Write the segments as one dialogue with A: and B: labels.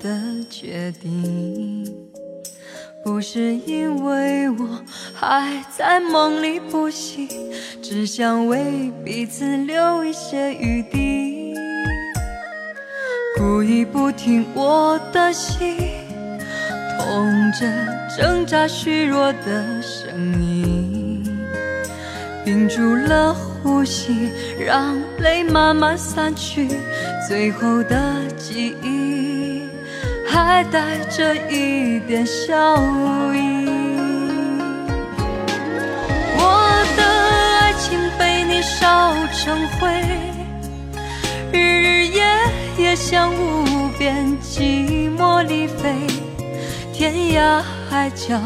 A: 的决定，不是因为我还在梦里不醒，只想为彼此留一些余地，故意不听我的心，痛着挣扎虚弱的声音，屏住了。呼吸，让泪慢慢散去，最后的记忆还带着一点笑意。我的爱情被你烧成灰，日日夜夜像无边寂寞里飞，天涯海角，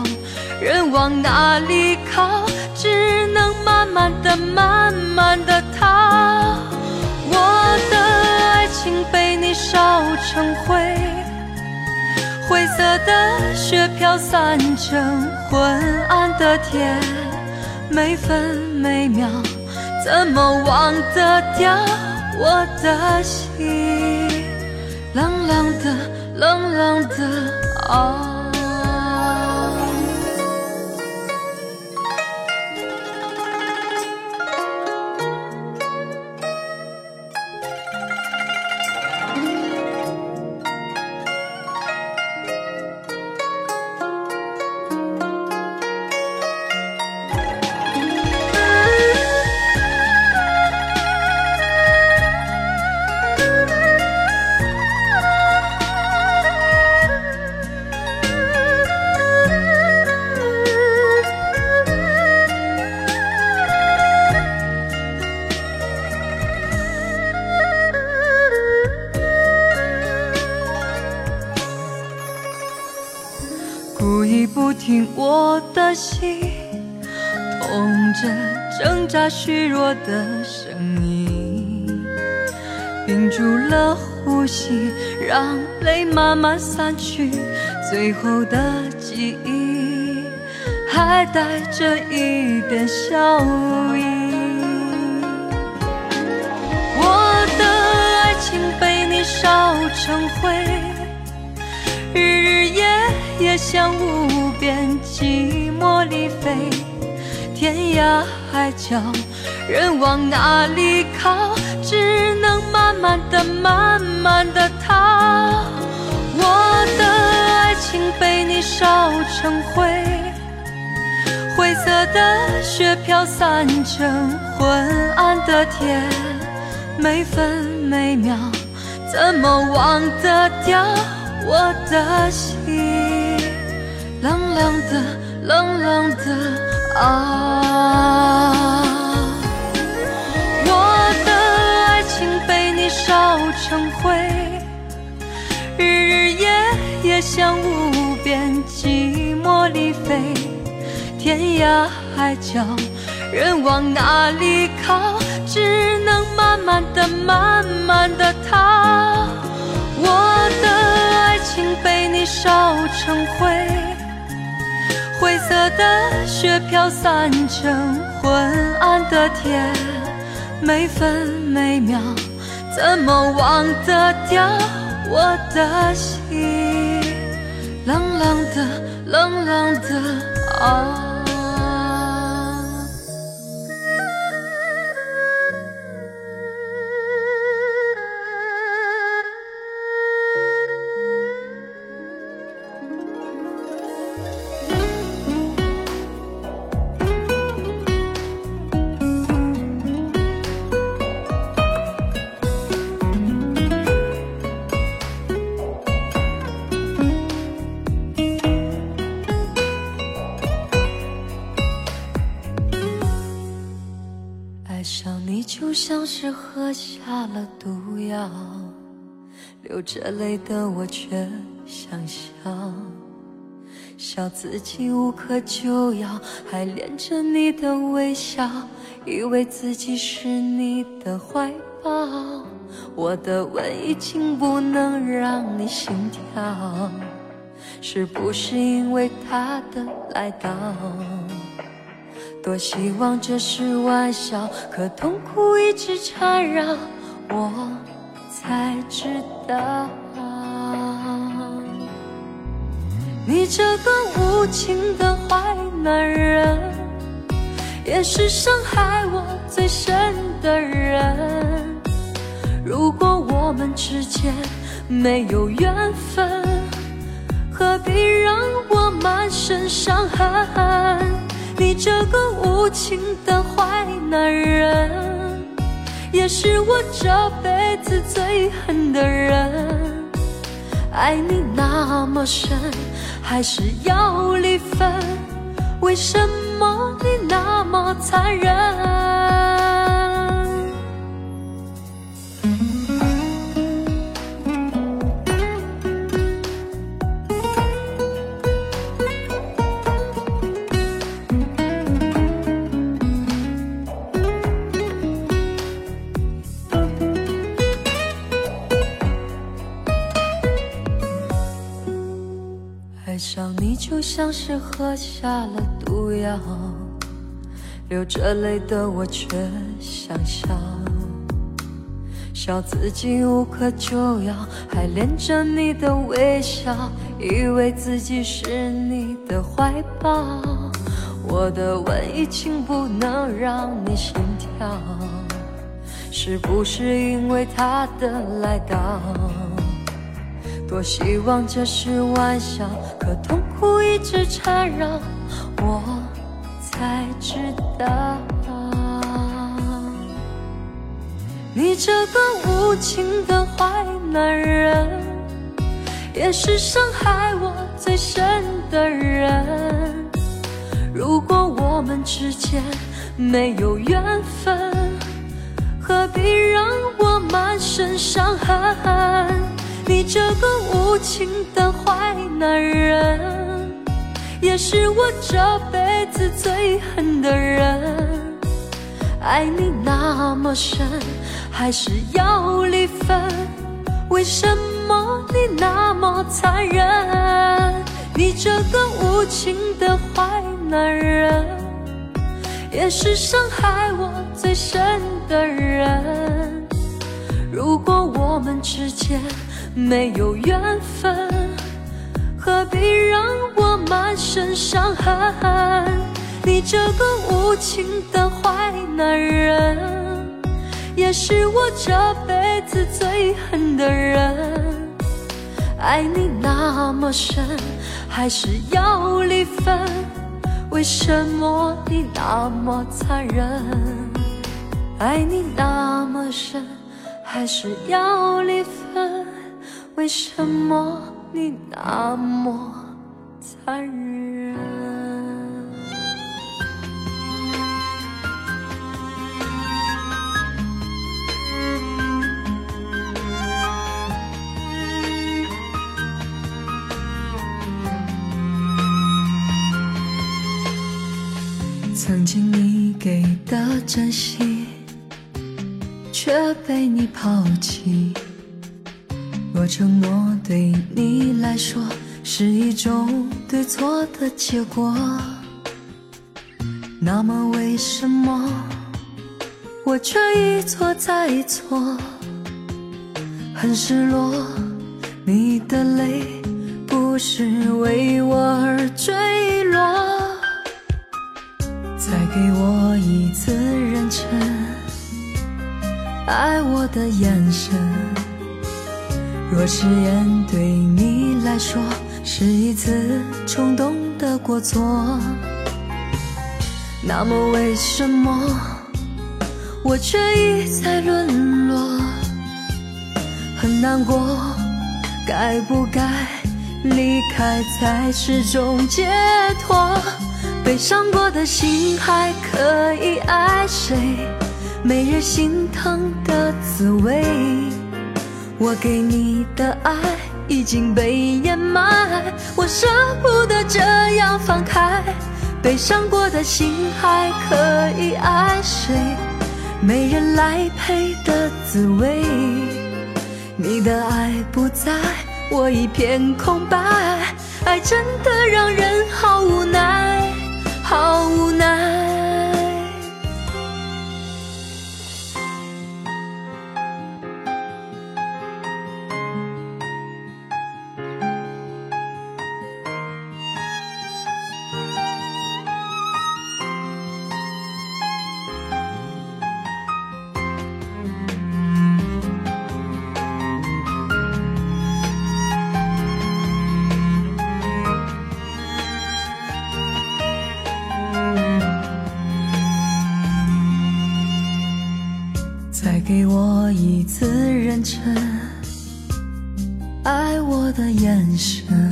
A: 人往哪里靠？只能慢慢的、慢慢的逃。我的爱情被你烧成灰，灰色的雪飘散成昏暗的天，每分每秒怎么忘得掉我的心？冷冷的，冷冷的啊。的声音，屏住了呼吸，让泪慢慢散去，最后的记忆还带着一点笑意。我的爱情被你烧成灰。日日夜夜像无边寂寞里飞，天涯海角，人往哪里靠？只能慢慢的、慢慢的逃。我的爱情被你烧成灰，灰色的雪飘散成昏暗的天，每分每秒怎么忘得掉？我的心冷冷的，冷冷的啊！成灰，日日夜夜像无边寂寞里飞，天涯海角，人往哪里靠？只能慢慢的、慢慢的逃。我的爱。情被你烧成灰，灰色的雪飘散成昏暗的天，每分每秒怎么忘得掉我的心？冷冷的，冷冷的啊。流着泪的我却想笑，笑自己无可救药，还恋着你的微笑，以为自己是你的怀抱。我的吻已经不能让你心跳，是不是因为他的来到？多希望这是玩笑，可痛苦一直缠绕我，才知道，你这个无情的坏男人，也是伤害我最深的人。如果我们之间没有缘分，何必让我满身伤痕？你这个无情的坏男人。也是我这辈子最恨的人，爱你那么深，还是要离分？为什么你那么残忍？就像是喝下了毒药，流着泪的我却想笑，笑自己无可救药，还恋着你的微笑，以为自己是你的怀抱。我的吻已经不能让你心跳，是不是因为他的来到？多希望这是玩笑，可痛苦直缠绕，我才知道，你这个无情的坏男人，也是伤害我最深的人。如果我们之间没有缘分，何必让我满身伤痕？你这个无情的坏男人，也是我这辈子最恨的人。爱你那么深，还是要离分？为什么你那么残忍？你这个无情的坏男人，也是伤害我最深的人。如果我们之间……没有缘分，何必让我满身伤痕？你这个无情的坏男人，也是我这辈子最恨的人。爱你那么深，还是要离分？为什么你那么残忍？爱你那么深，还是要离分？为什么你那么残忍？曾经你给的真心，却被你抛弃。我承诺对你来说是一种对错的结果，那么为什么我却一错再错？很失落，你的泪不是为我而坠落。再给我一次认真爱我的眼神。若誓言对你来说是一次冲动的过错，那么为什么我却一再沦落？很难过，该不该离开才是种解脱？被伤过的心还可以爱谁？没人心疼的滋味。我给你的爱已经被掩埋，我舍不得这样放开。悲伤过的心还可以爱谁？没人来陪的滋味。你的爱不在，我一片空白。爱真的让人好无奈，好无奈。一次认真爱我的眼神。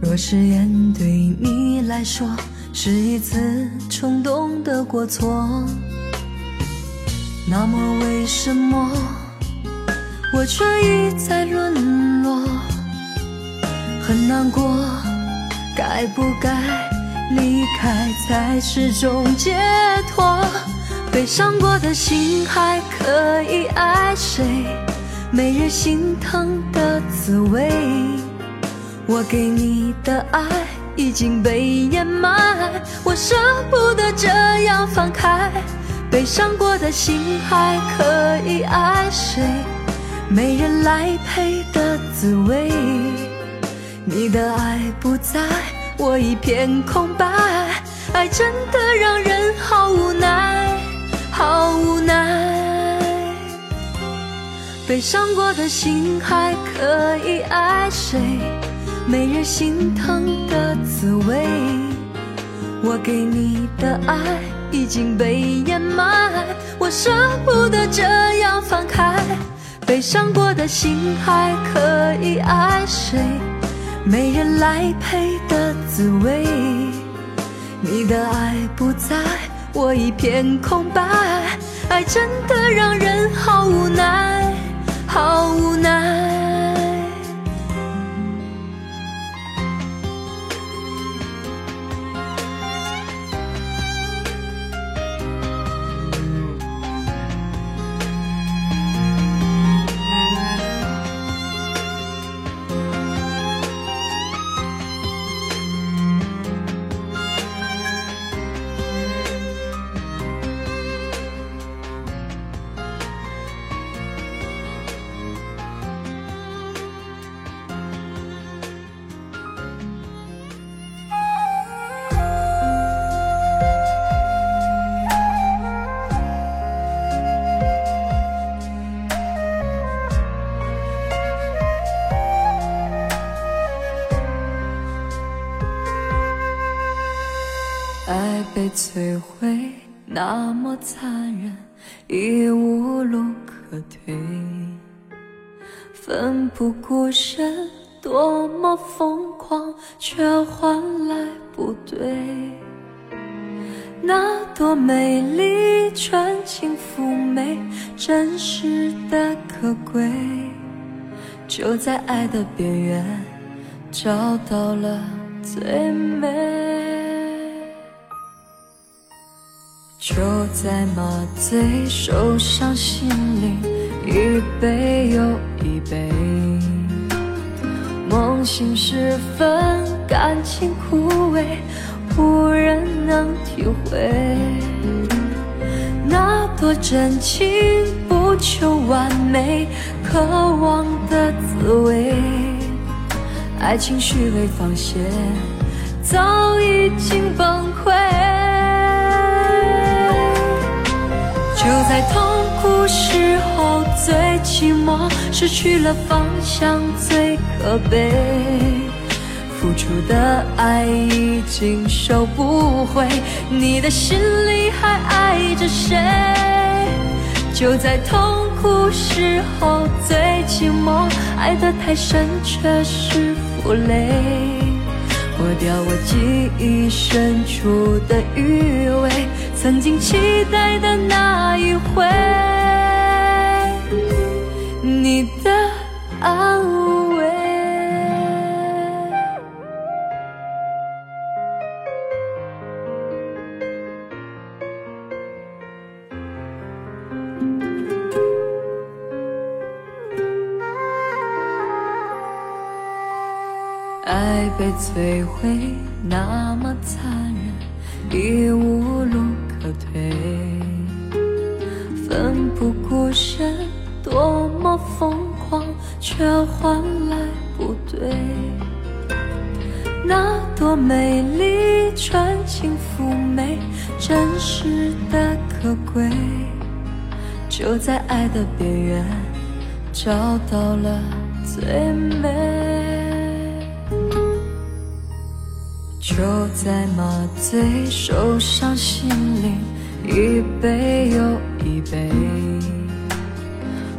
A: 若誓言对你来说是一次冲动的过错，那么为什么我却一再沦落？很难过，该不该离开才是种解脱？悲伤过的心还可以爱谁？没人心疼的滋味。我给你的爱已经被掩埋，我舍不得这样放开。悲伤过的心还可以爱谁？没人来陪的滋味。你的爱不在，我一片空白。爱真的让人好无奈，好无奈。悲伤过的心还可以爱谁？没人心疼的滋味，我给你的爱已经被掩埋，我舍不得这样放开。悲伤过的心还可以爱谁？没人来陪的滋味，你的爱不在，我一片空白。爱真的让人好无奈，好无奈。摧毁，那么残忍，已无路可退。奋不顾身，多么疯狂，却换来不对。那朵美丽、纯情、妩媚、真实的可贵，就在爱的边缘找到了最美。就在麻醉，受伤心灵一杯又一杯，梦醒时分，感情枯萎，无人能体会。那多真情，不求完美，渴望的滋味，爱情虚伪放线，早已经崩溃。就在痛苦时候最寂寞，失去了方向最可悲，付出的爱已经收不回，你的心里还爱着谁？就在痛苦时候最寂寞，爱得太深却是负累，抹掉我记忆深处的余味。曾经期待的那一回，你的安慰。摧毁，那么残忍，已无路。可退，奋不顾身，多么疯狂，却换来不对。那多美丽、纯情、妩媚、真实的可贵，就在爱的边缘找到了最美。就在麻醉，受伤心灵一杯又一杯，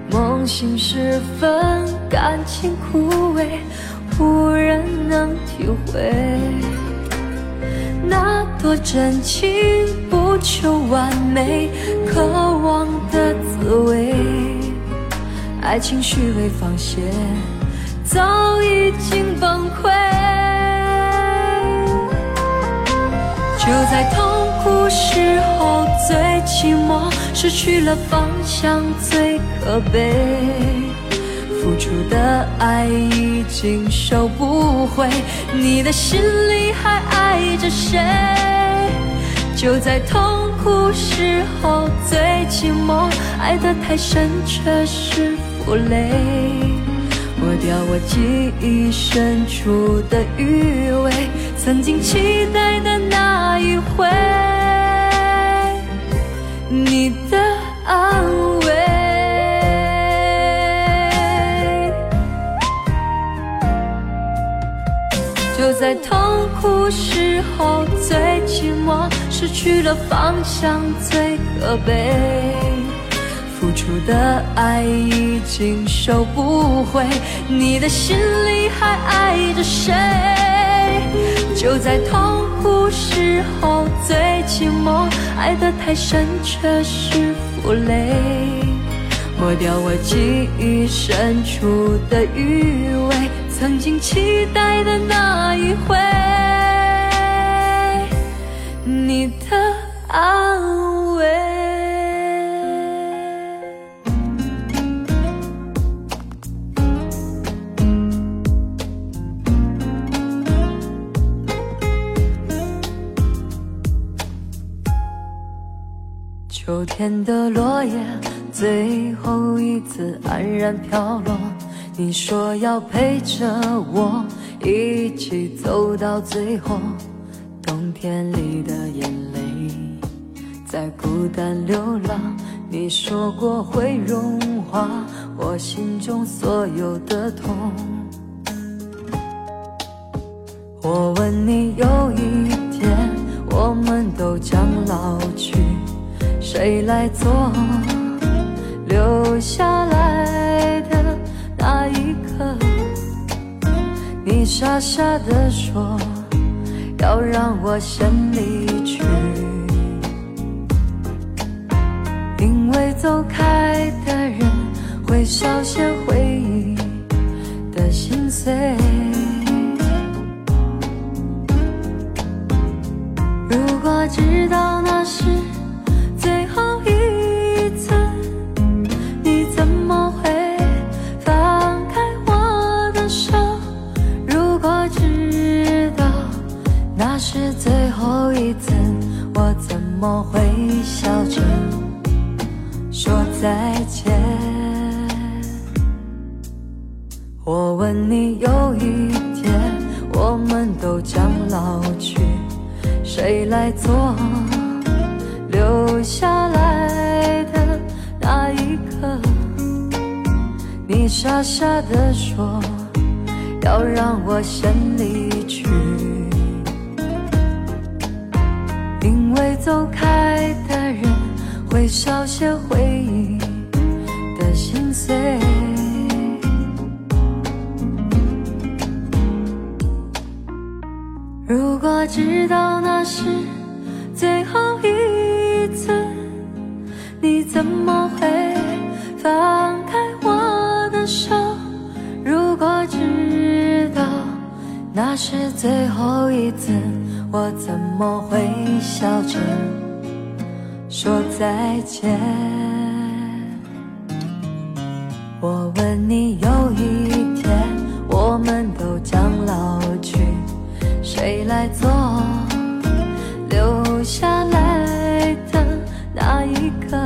A: 梦醒时分，感情枯萎，无人能体会。那多真情，不求完美，渴望的滋味。爱情虚伪放线，早已经崩溃。就在痛苦时候最寂寞，失去了方向最可悲。付出的爱已经收不回，你的心里还爱着谁？就在痛苦时候最寂寞，爱得太深却是负累，抹掉我记忆深处的余味，曾经期待的一回，你的安慰。就在痛苦时候最寂寞，失去了方向最可悲，付出的爱已经收不回，你的心里还爱着谁？就在痛苦时候最寂寞，爱得太深却是负累，抹掉我记忆深处的余味。曾经期待的那一回，你的安慰。秋天的落叶，最后一次黯然飘落。你说要陪着我一起走到最后，冬天里的眼泪在孤单流浪。你说过会融化我心中所有的痛。我问你，有一天我们都将老去，谁来做留下来的？那一刻，你傻傻的说要让我先离去，因为走开的人会少些回忆的心碎。如果知道那是我会笑着说再见？我问你，有一天我们都将老去，谁来做留下来的那一刻？你傻傻地说要让我先离去。为走开的人会少些回忆的心碎。如果知道那是最后一次，你怎么会放开我的手？如果知道那是最后一次。我怎么会笑着说再见？我问你，有一天我们都将老去，谁来做留下来的那一刻？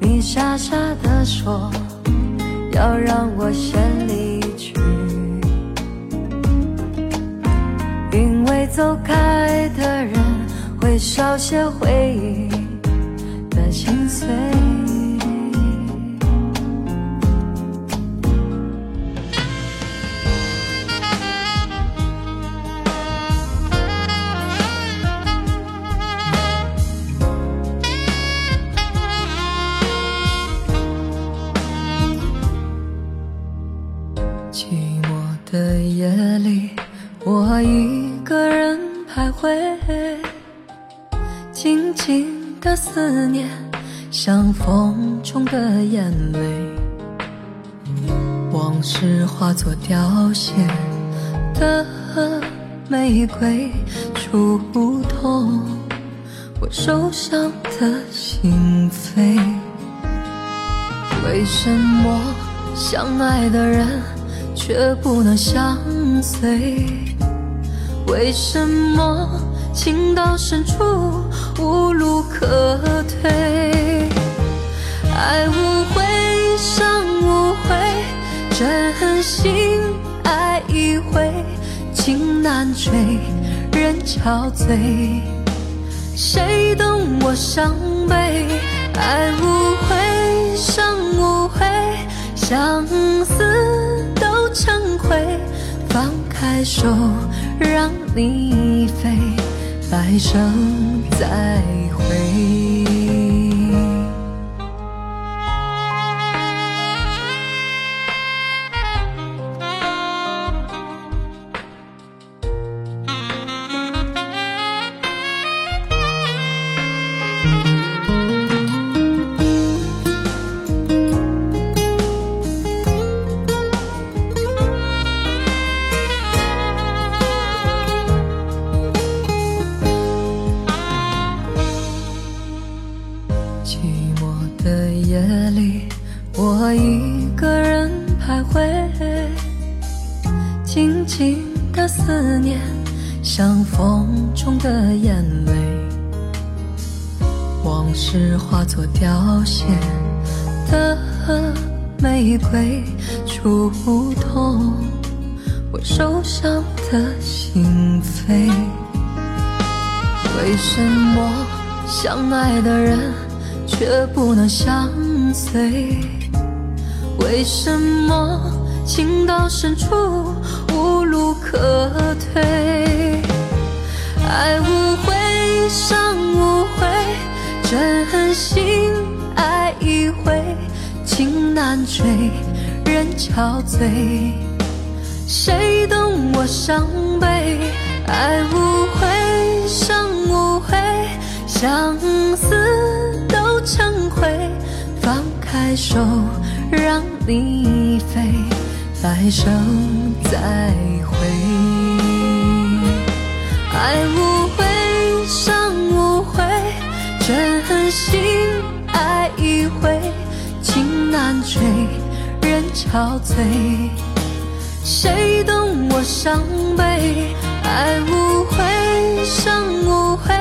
A: 你傻傻的说要让我先走开的人会少些回忆。思念，像风中的眼泪，往事化作凋谢的玫瑰，触痛我受伤的心扉。为什么相爱的人？却不能相随，为什么情到深处无路可退？爱无悔，伤无悔，真心爱一回，情难追，人憔悴，谁懂我伤悲？爱无悔，伤无悔，相思都。成灰，放开手，让你飞，来生再会。人憔悴，谁懂我伤悲？爱无悔，伤无悔，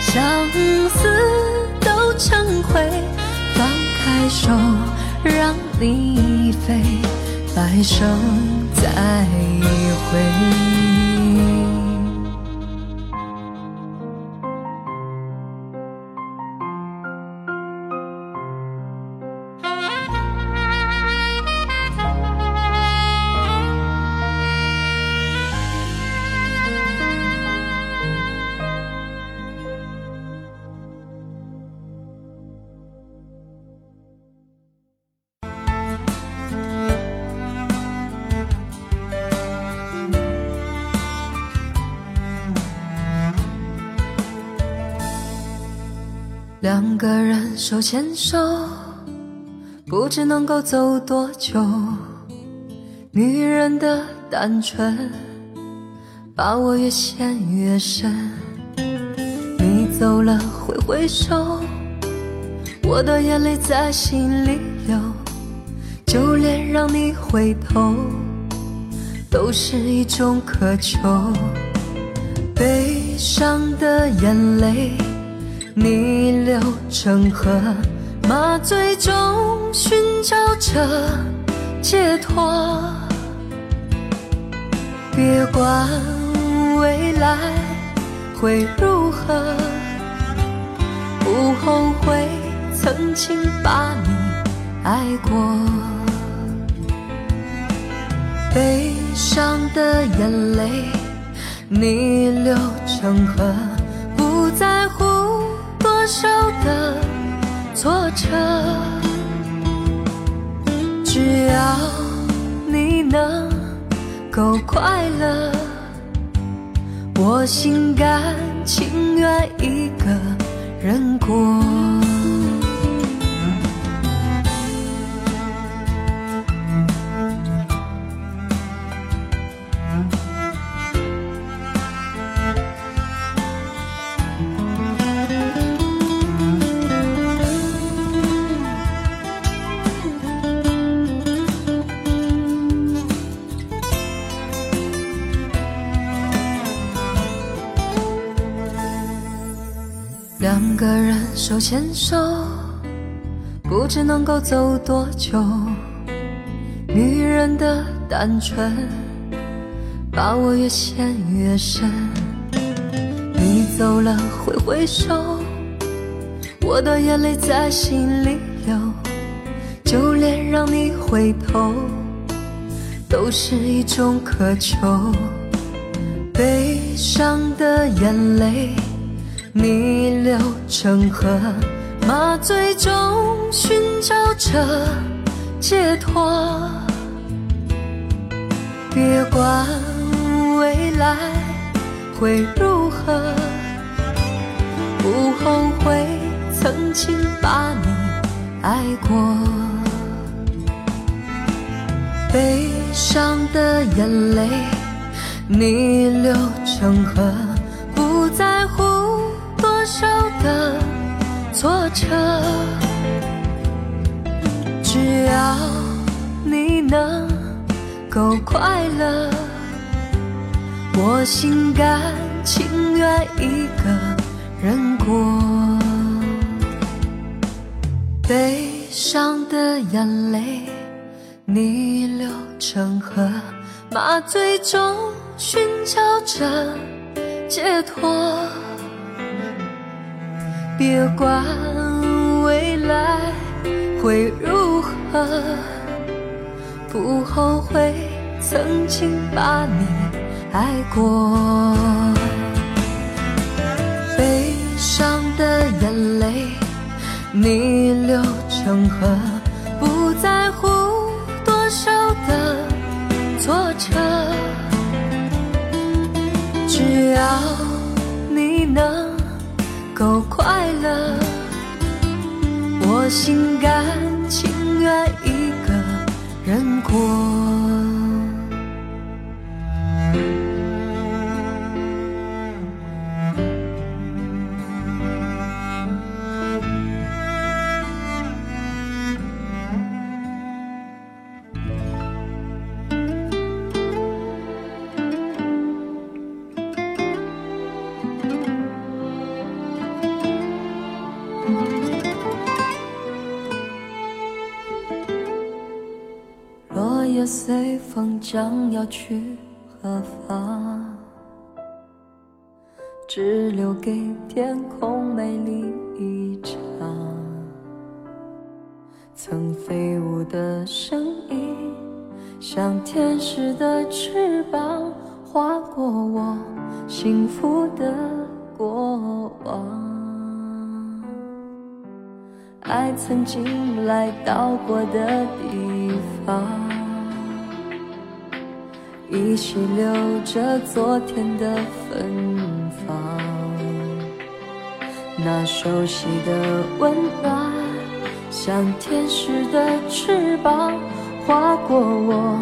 A: 相思都成灰，放开手，让你飞，白生再会。手牵手，不知能够走多久。女人的单纯，把我越陷越深。你走了挥挥手，我的眼泪在心里流。就连让你回头，都是一种渴求。悲伤的眼泪。逆流成河，麻醉中寻找着解脱。别管未来会如何，不后悔曾经把你爱过。悲伤的眼泪逆流成河，多少的挫折，只要你能。够快乐，我心甘情愿一个人过。手牵手，不知能够走多久。女人的单纯，把我越陷越深。你走了挥挥手，我的眼泪在心里流。就连让你回头，都是一种渴求。悲伤的眼泪。逆流成河，麻醉中寻找着解脱。别管未来会如何，不后悔曾经把你爱过。悲伤的眼泪逆流成河，挫折，只要你能够快乐，我心甘情愿一个人过。悲伤的眼泪逆流成河，麻醉中寻找着解脱。别管未来会如何，不后悔曾经把你爱过。悲伤的眼泪逆流成河，不在乎心甘情愿一个人过。想要去何方？只留给天空美丽一场。曾飞舞的声音，像天使的翅膀，划过我幸福的过往。爱曾经来到过的地方。依稀留着昨天的芬芳，那熟悉的温暖，像天使的翅膀，划过我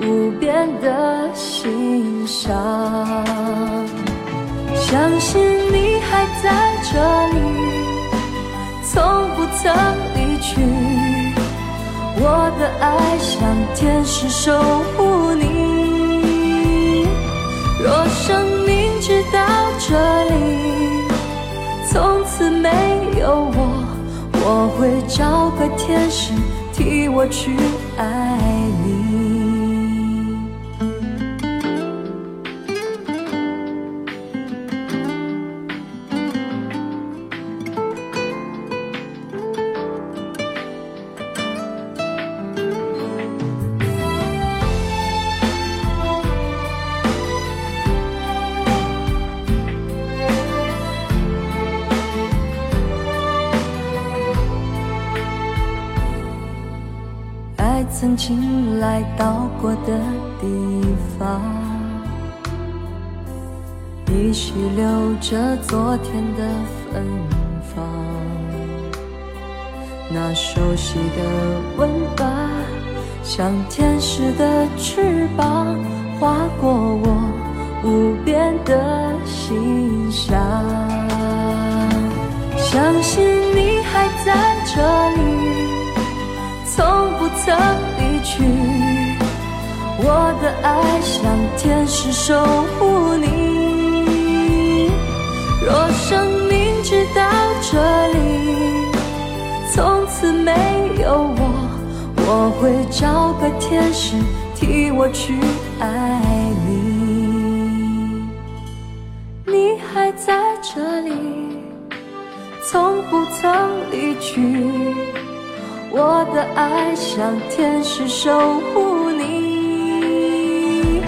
A: 无边的心上。相信你还在这里，从不曾离去。我的爱像天使守护你。若生命只到这里，从此没有我，我会找个天使替我去爱。曾经来到过的地方。依稀留着昨天的芬芳，那熟悉的温暖，像天使的翅膀，划过我无边的心上。相信你还在这里，从不曾去。我的爱像天使守护你。若生命直到这里，从此没有我，我会找个天使替我去爱你。你还在这里，从不曾离去。我的爱像天使守护你。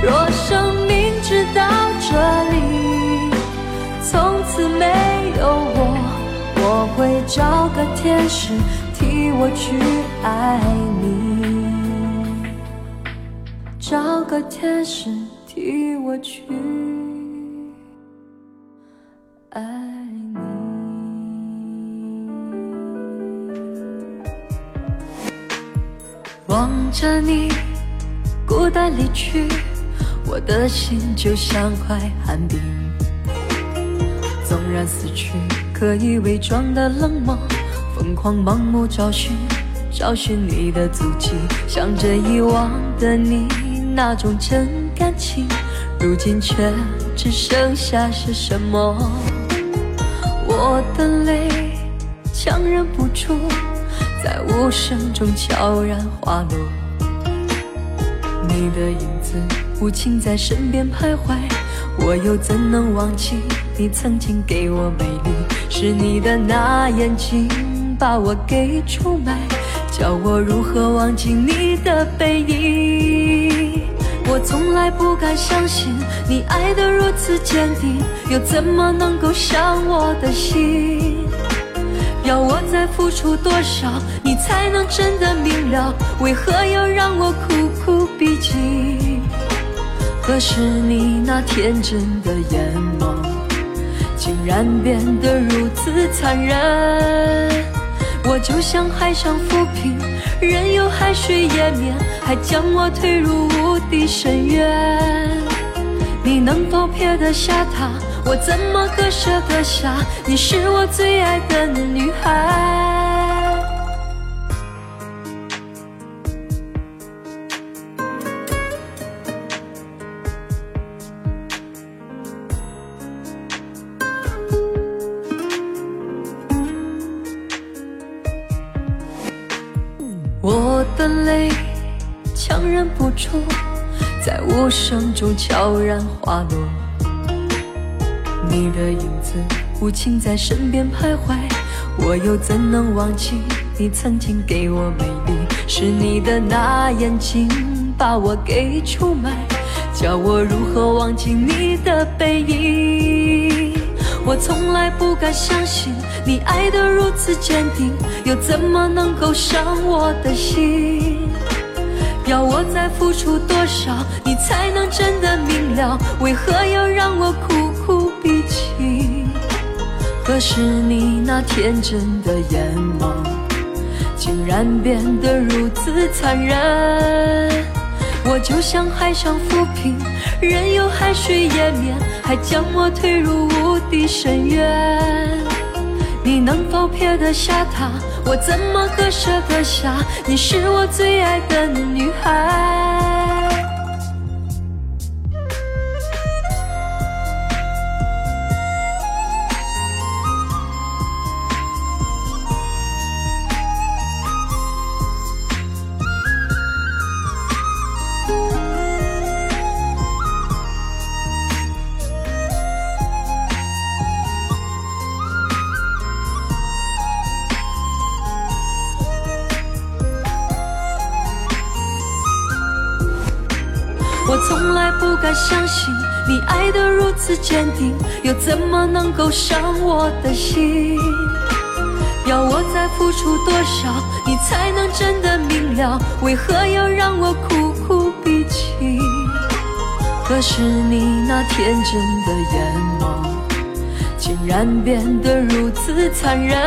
A: 若生命直到这里，从此没有我，我会找个天使替我去爱你，找个天使替我去孤单离去。我的心就像块寒冰，纵然死去，可以伪装的冷漠，疯狂盲目找寻，找寻你的足迹，想着遗忘的你那种真感情，如今却只剩下些什么？我的泪强忍不住，在无声中悄然滑落，你的影子。无情在身边徘徊，我又怎能忘记你曾经给我美丽？是你的那眼睛把我给出卖，叫我如何忘记你的背影？我从来不敢相信你爱得如此坚定，又怎么能够伤我的心？要我再付出多少，你才能真的明了？为何要让我苦？可是你那天真的眼眸，竟然变得如此残忍。我就像海上浮萍，任由海水淹没，还将我推入无底深渊。你能否撇得下他？我怎么割舍得下？你是我最爱的女孩。中悄然滑落。你的影子无情在身边徘徊，我又怎能忘记你曾经给我美丽？是你的那眼睛把我给出卖，叫我如何忘记你的背影？我从来不敢相信你爱得如此坚定，又怎么能够伤我的心？要我再付出多少，才能真的明了？为何要让我苦苦逼近？可是你那天真的眼眸，竟然变得如此残忍。我就像海上浮萍，任由海水淹没，还将我推入无底深渊。你能否撇得下他？我怎么割舍得下？你是我最爱的女孩。如此坚定，又怎么能够伤我的心？要我再付出多少，你才能真的明了？为何要让我苦苦逼近？可是你那天真的眼眸，竟然变得如此残忍。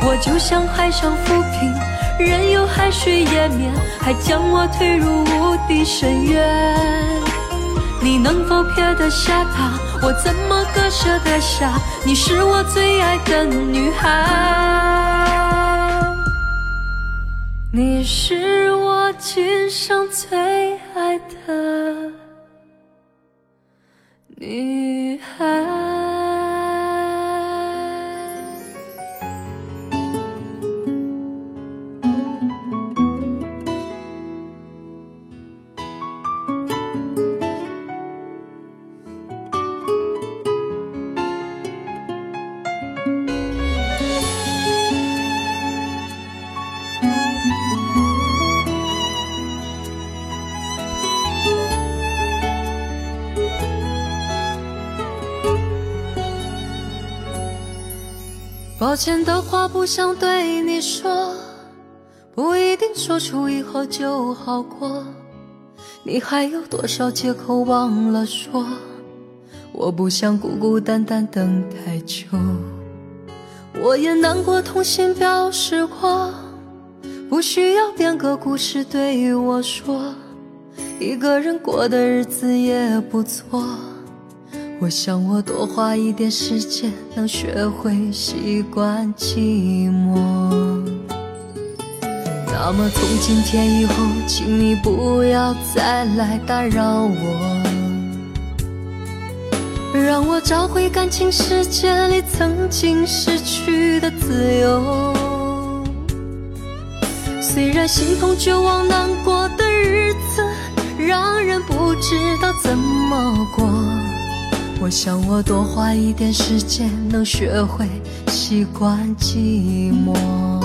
A: 我就像海上浮萍，任由海水淹灭，还将我推入无底深渊。你能否撇得下他？我怎么割舍得下？你是我最爱的女孩，你是我今生最抱歉的话不想对你说，不一定说出以后就好过。你还有多少借口忘了说？我不想孤孤单单等太久。我也难过，痛心表示过，不需要编个故事对我说，一个人过的日子也不错。我想，我多花一点时间，能学会习惯寂寞。那么，从今天以后，请你不要再来打扰我，让我找回感情世界里曾经失去的自由。虽然心痛、绝望、难过的日子，让人不知道怎么过。我想，我多花一点时间，能学会习惯寂寞。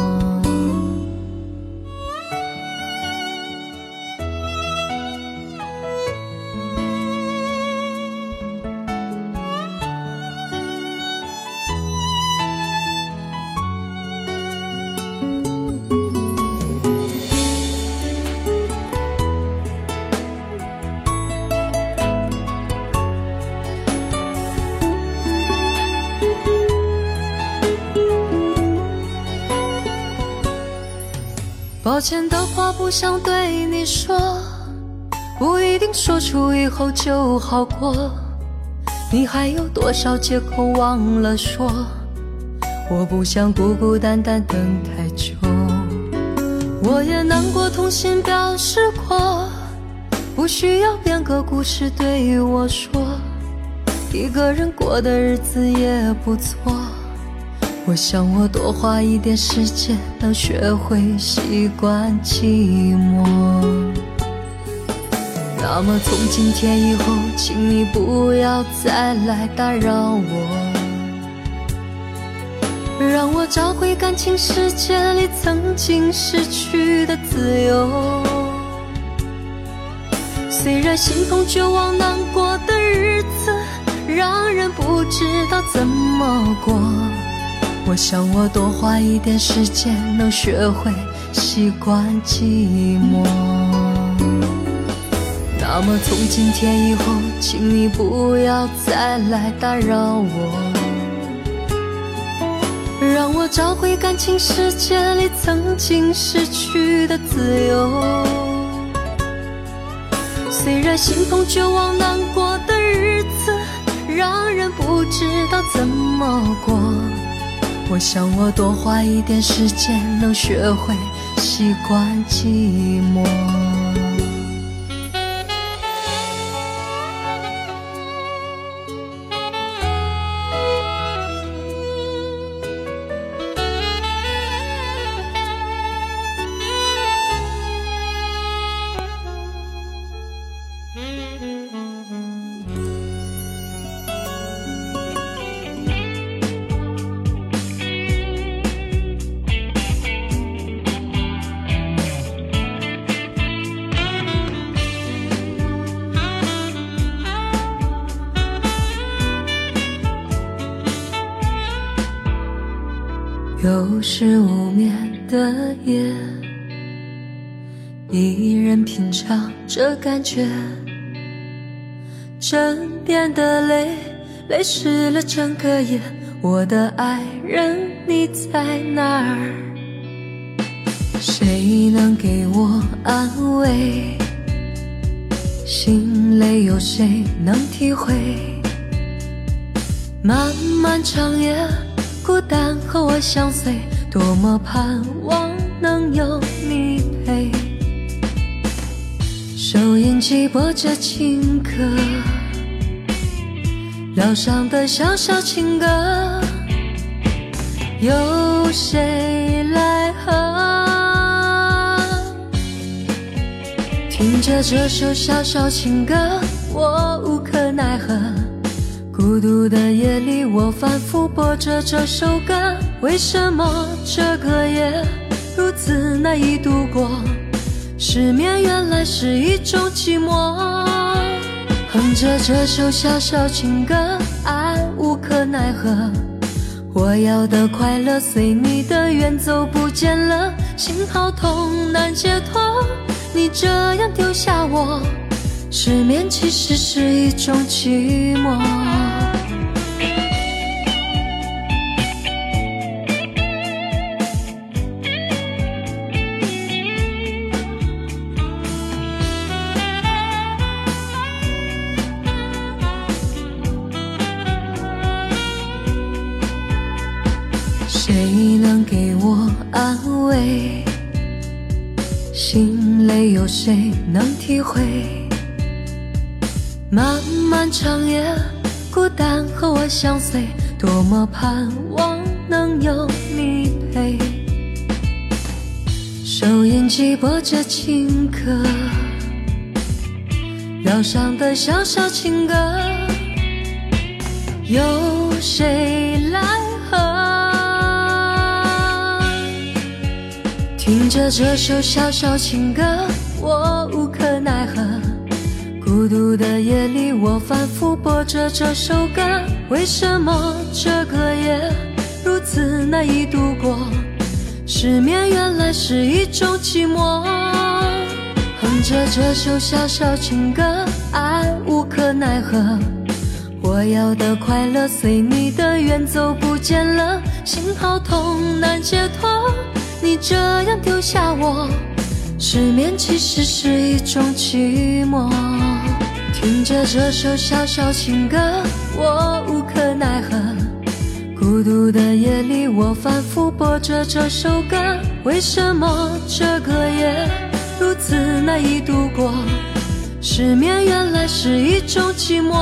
A: 不想对你说，不一定说出以后就好过。你还有多少借口忘了说？我不想孤孤单单等太久。我也难过，痛心表示过，不需要编个故事对我说，一个人过的日子也不错。我想，我多花一点时间，能学会习惯寂寞。那么，从今天以后，请你不要再来打扰我，让我找回感情世界里曾经失去的自由。虽然心痛、绝望、难过的日子，让人不知道怎么过。我想，我多花一点时间，能学会习惯寂寞。那么，从今天以后，请你不要再来打扰我，让我找回感情世界里曾经失去的自由。虽然心痛、绝望、难过的日子，让人不知道怎么过。我想，我多花一点时间，能学会习惯寂寞。这感觉，枕边的泪，泪湿了整个夜。我的爱人，你在哪儿？谁能给我安慰？心累有谁能体会？漫漫长夜，孤单和我相随，多么盼望能有你陪。收音机播着情歌。疗伤的小小情歌，有谁来和？听着这首小小情歌，我无可奈何。孤独的夜里，我反复播着这首歌。为什么这个夜如此难以度过？失眠原来是一种寂寞。哼着这首小小情歌，爱无可奈何。我要的快乐随你的远走不见了，心好痛难解脱。你这样丢下我，失眠其实是一种寂寞。相随，多么盼望能有你陪。收音机播着情歌，疗伤的小小情歌，有谁来和？听着这首小小情歌，我无可奈何。孤独的夜里，我反复播着这首歌。为什么这个夜如此难以度过？失眠原来是一种寂寞。哼着这首小小情歌，爱无可奈何。我要的快乐随你的远走不见了，心好痛难解脱。你这样丢下我，失眠其实是一种寂寞。听着这首小小情歌，我无可奈何。孤独的夜里，我反复播着这首歌。为什么这个夜如此难以度过？失眠原来是一种寂寞。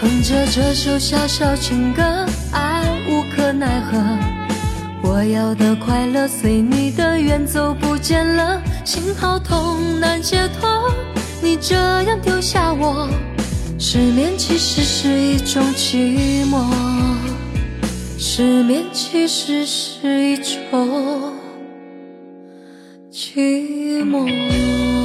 A: 哼着这首小小情歌，爱无可奈何。我要的快乐随你的远走不见了，心好痛难解脱。你这样丢下我，失眠其实是一种寂寞，失眠其实是一种寂寞。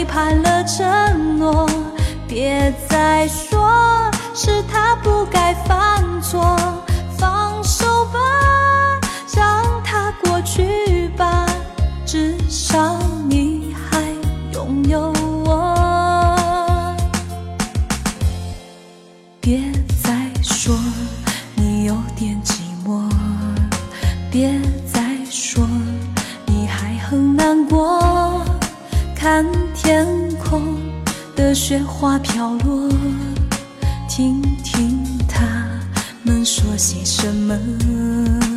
A: 背叛了承诺，别雪花飘落，听听他们说些什么。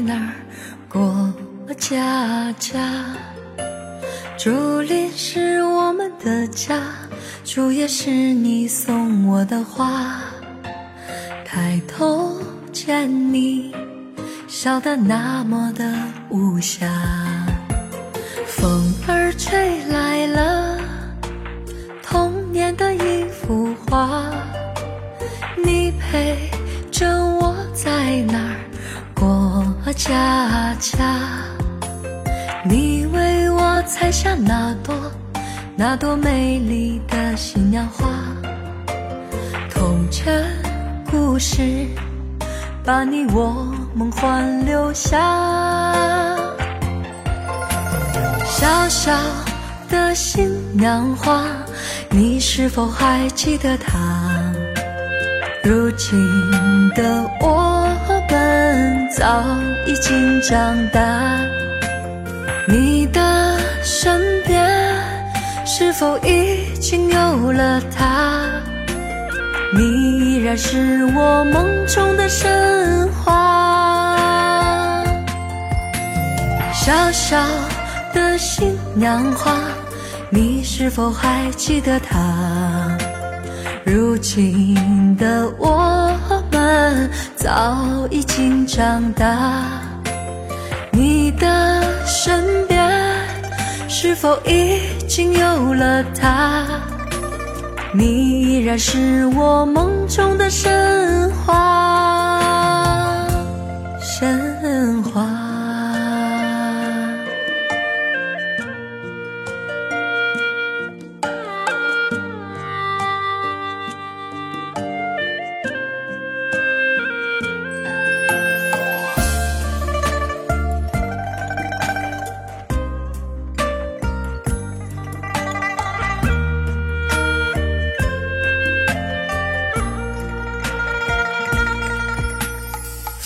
A: 哪儿过家家。竹林是我们的家，竹叶是你送我的花。抬头见你笑得那么的无暇。风儿吹来了童年的一幅画，你陪着我在那儿过家家。你为我采下那朵那朵美丽的新娘花，童真故事把你我梦幻留下。小小的新娘花，你是否还记得她？如今的我们早已经长大，你的身边是否已经有了她？你依然是我梦中的神话，小小的新娘花，你是否还记得他？如今的我们早已经长大，你的身边是否已经有了他？你依然是我梦中的神话，神话。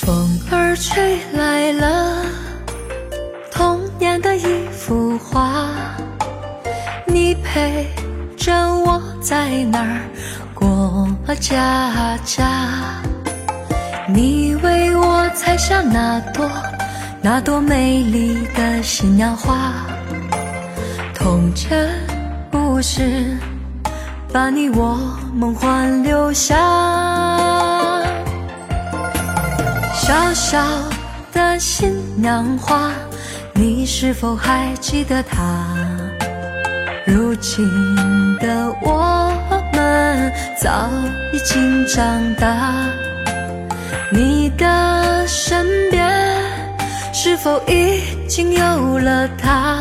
A: 风儿吹来了童年的一幅画，你陪着我在那儿过家家，你为我采下那朵那朵美丽的新娘花，童真故事把你我梦幻留下。小小的新娘花，你是否还记得她？如今的我们早已经长大，你的身边是否已经有了她？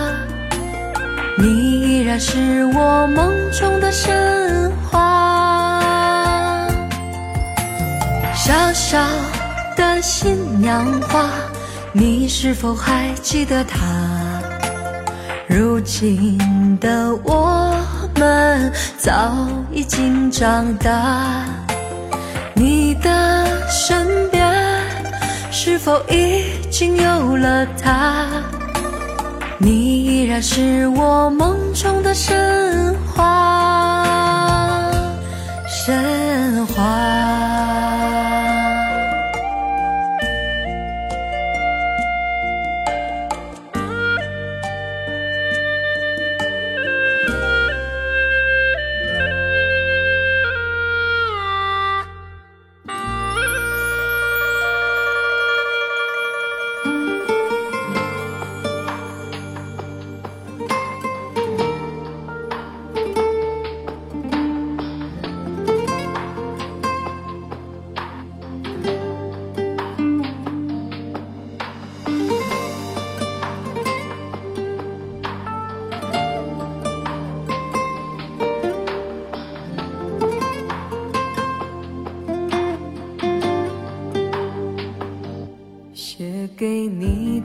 A: 你依然是我梦中的神话，小小。的新娘花，你是否还记得她？如今的我们早已经长大，你的身边是否已经有了她？你依然是我梦中的神话，神话。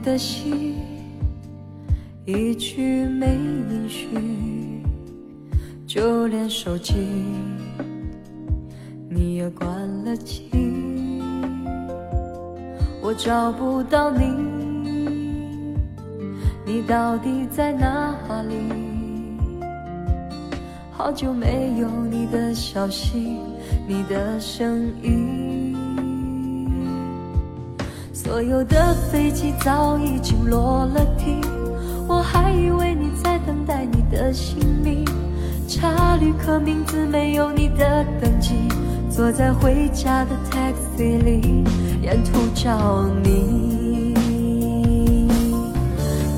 A: 的心，一句没音讯，就连手机你也关了机，我找不到你，你到底在哪里？好久没有你的消息，你的声音。所有的飞机早已经落了地，我还以为你在等待你的行李。查旅客名字没有你的登记，坐在回家的 taxi 里，沿途找你，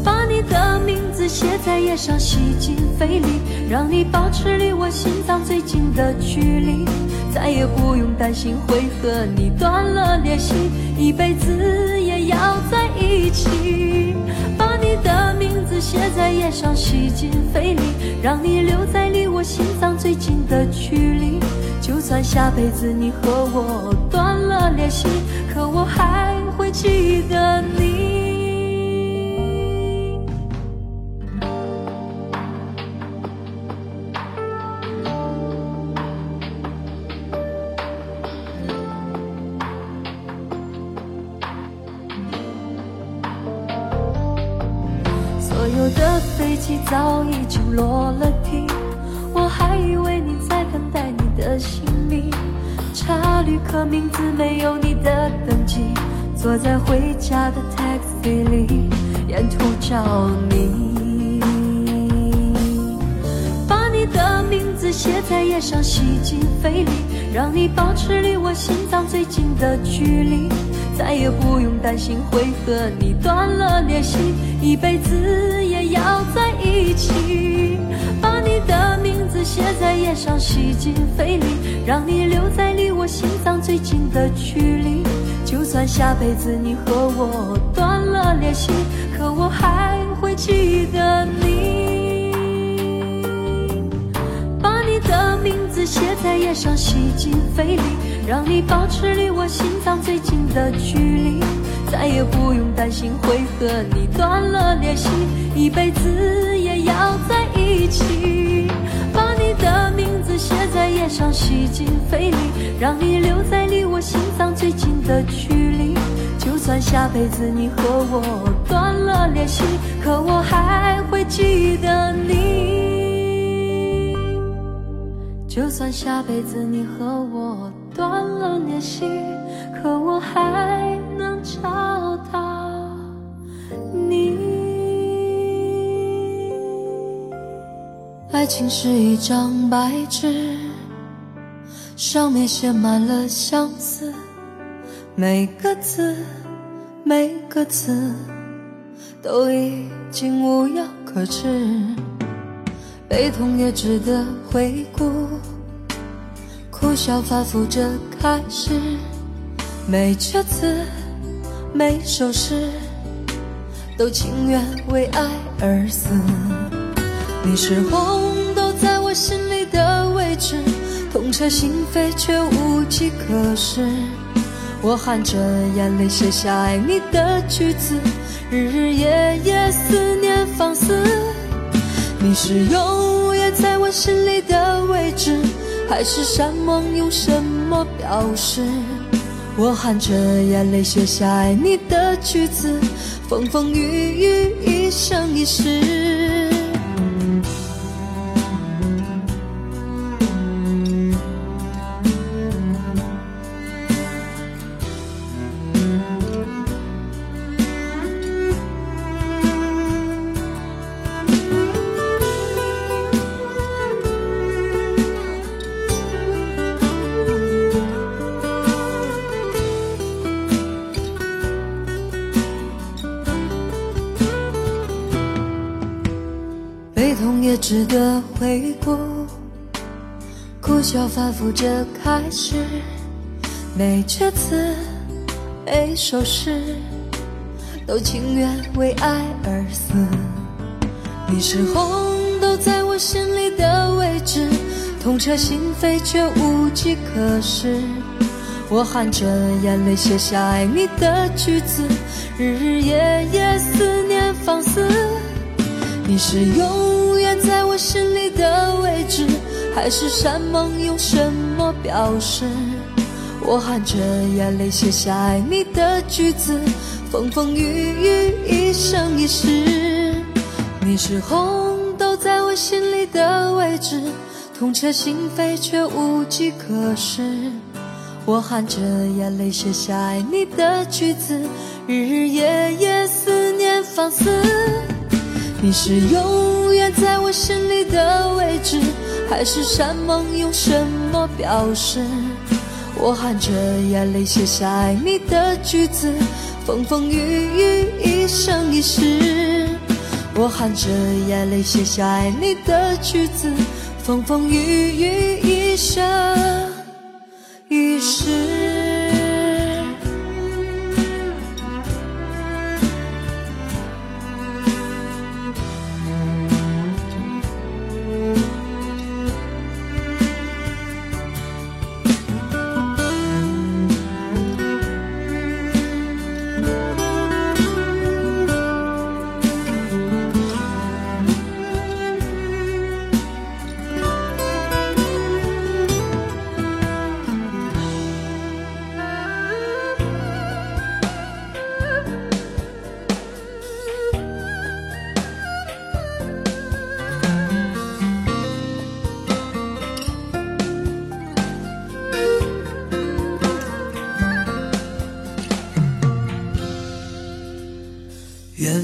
A: 把你的名字写在页上，吸进肺里，让你保持离我心脏最近的距离。再也不用担心会和你断了联系，一辈子也要在一起。把你的名字写在页上，吸进肺里，让你留在离我心脏最近的距离。就算下辈子你和我断了联系，可我还会记得你。坐在回家的 taxi 里，沿途找你，把你的名字写在页上，吸进肺里，让你保持离我心脏最近的距离。再也不用担心会和你断了联系，一辈子也要在一起。把你的名字写在页上，吸进肺里，让你留在离我心脏最近的距离。就算下辈子你和我断了联系，可我还会记得你。把你的名字写在页上，吸进肺里。让你保持离我心脏最近的距离，再也不用担心会和你断了联系，一辈子也要在一起。把你的名写在页上，吸进肺里，让你留在离我心脏最近的距离。就算下辈子你和我断了联系，可我还会记得你。就算下辈子你和我。断了联系，可我还能找到爱情是一张白纸，上面写满了相思，每个字，每个字，都已经无药可治，悲痛也值得回顾。苦笑反复着开始，每句词，每首诗，都情愿为爱而死。你是红豆在我心里的位置，痛彻心扉却无计可施。我含着眼泪写下爱你的句子，日日夜夜思念放肆。你是永远在我心里的位置。海誓山盟用什么表示？我含着眼泪写下爱你的句子，风风雨雨，一生一世。值得回顾，苦笑反复着开始，每阙词，每首诗，都情愿为爱而死。你是红豆在我心里的位置，痛彻心扉却无计可施。我含着眼泪写下爱你的句子，日日夜夜思念放肆。你是永。我心里的位置，海誓山盟用什么表示？我含着眼泪写下爱你的句子，风风雨雨，一生一世。你是红豆在我心里的位置，痛彻心扉却无计可施。我含着眼泪写下爱你的句子，日日夜夜思念放肆。你是永远在我心里的位置，海誓山盟用什么表示？我含着眼泪写下爱你的句子，风风雨雨，一生一世。我含着眼泪写下爱你的句子，风风雨雨，一生一世。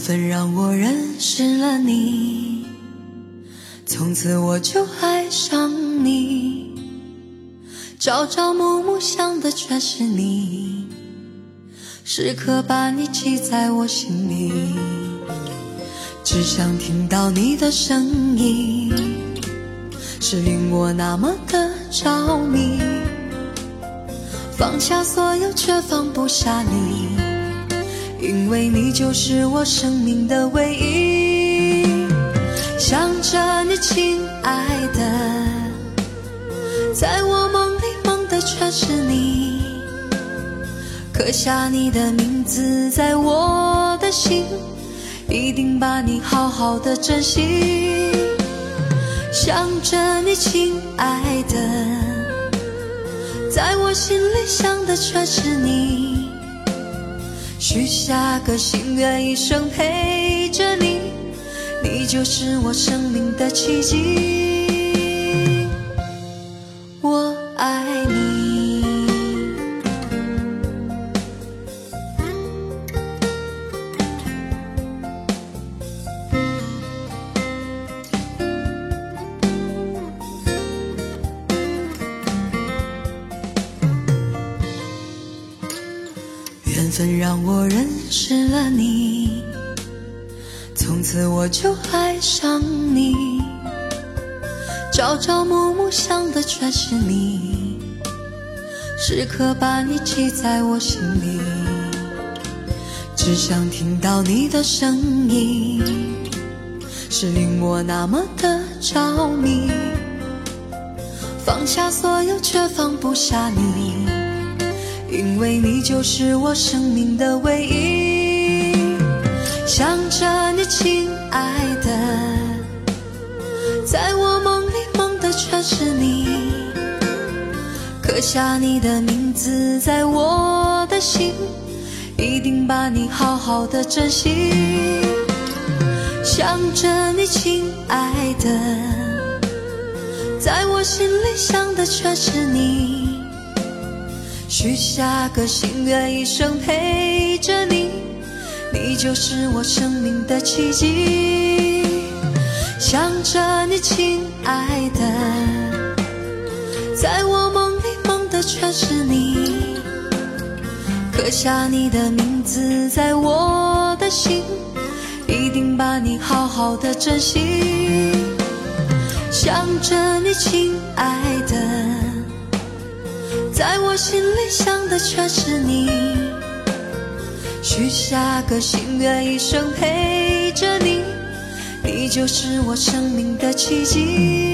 A: 分让我认识了你，从此我就爱上你，朝朝暮暮想的全是你，时刻把你记在我心里，只想听到你的声音，是令我那么的着迷，放下所有却放不下你。因为你就是我生命的唯一，想着你，亲爱的，在我梦里梦的全是你，刻下你的名字在我的心，一定把你好好的珍惜。想着你，亲爱的，在我心里想的全是你。许下个心愿，一生陪着你，你就是我生命的奇迹。时刻把你记在我心里，只想听到你的声音，是令我那么的着迷，放下所有却放不下你。因为你就是我生命的唯一，想着你，亲爱的，在我梦里梦的全是你，刻下你的名字在我的心，一定把你好好的珍惜。想着你，亲爱的，在我心里想的全是你。许下个心愿，一生陪着你，你就是我生命的奇迹。想着你，亲爱的，在我梦的全是你，刻下你的名字在我的心，一定把你好好的珍惜。想着你，亲爱的。在我心里想的全是你，许下个心愿，一生陪着你，你就是我生命的奇迹。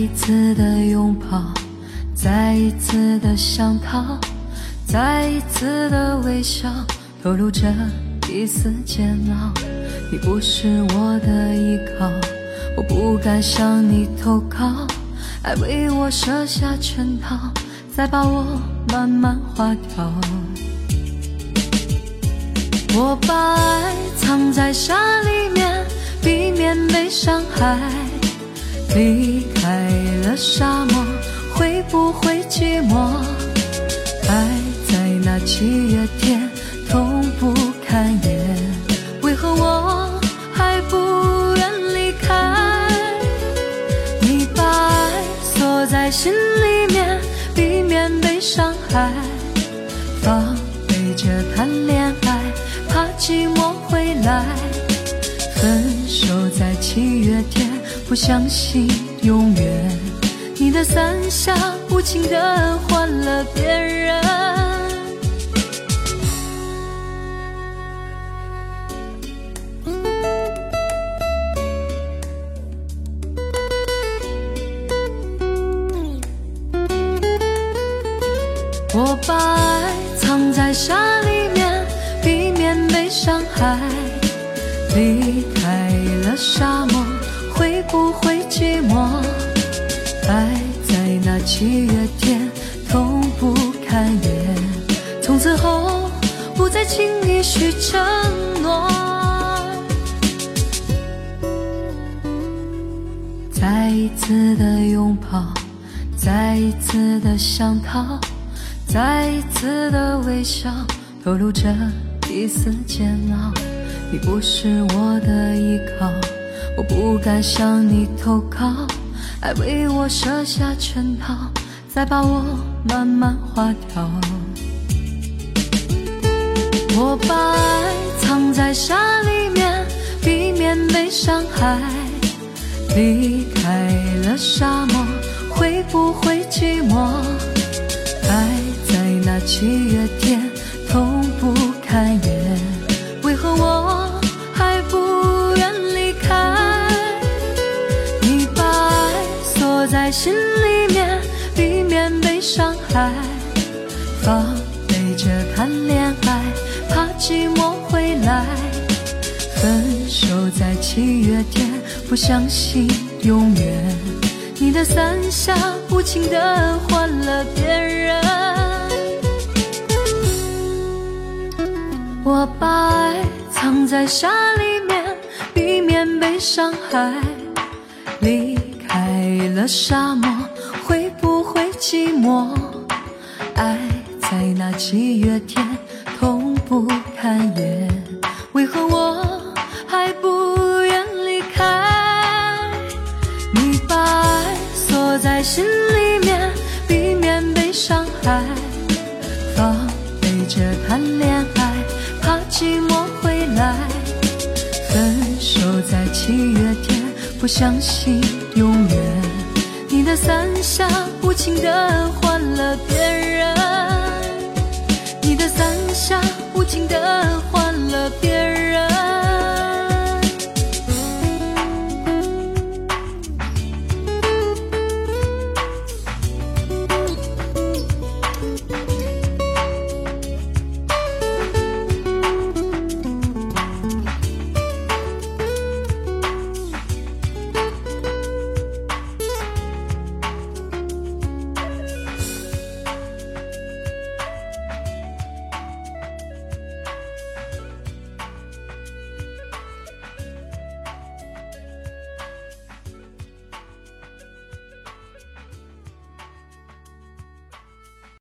A: 一次的拥抱，再一次的想逃。再一次的微笑，透露着一丝煎熬。你不是我的依靠，我不敢向你投靠。爱为我设下圈套，再把我慢慢划掉。我把爱藏在沙里面，避免被伤害。离开了沙漠，会不会寂寞？爱在那七月天，痛不堪言。为何我还不愿离开？你把爱锁在心里面，避免被伤害，防备着谈恋爱，怕寂寞回来。分手在七月天。不相信永远。你的伞下无情的换了别人。我把爱藏在沙里面，避免被伤害。离，不会寂寞？爱在那七月天，痛不堪言。从此后，不再轻易许承诺。再一次的拥抱，再一次的想逃。再一次的微笑，透露着一丝煎熬。你不是我的依靠，我不敢向你投靠。爱为我设下圈套，再把我慢慢划掉。我把爱藏在沙里面，避免被伤害。离开了沙漠，会不会寂寞？爱在。那七月防备着谈恋爱，怕寂寞会来。分手在七月天，不相信永远。你的伞下无情的换了别人。我把爱藏在沙里面，避免被伤害。离开了沙漠，会不会寂寞？那七月天，痛不堪言。为何我还不愿离开？你把爱锁在心里面，避免被伤害。防备着谈恋爱。怕寂寞会来，分手在七月天，不相信永远。你的伞下无情的换了别人，的伞下无情的换了别人。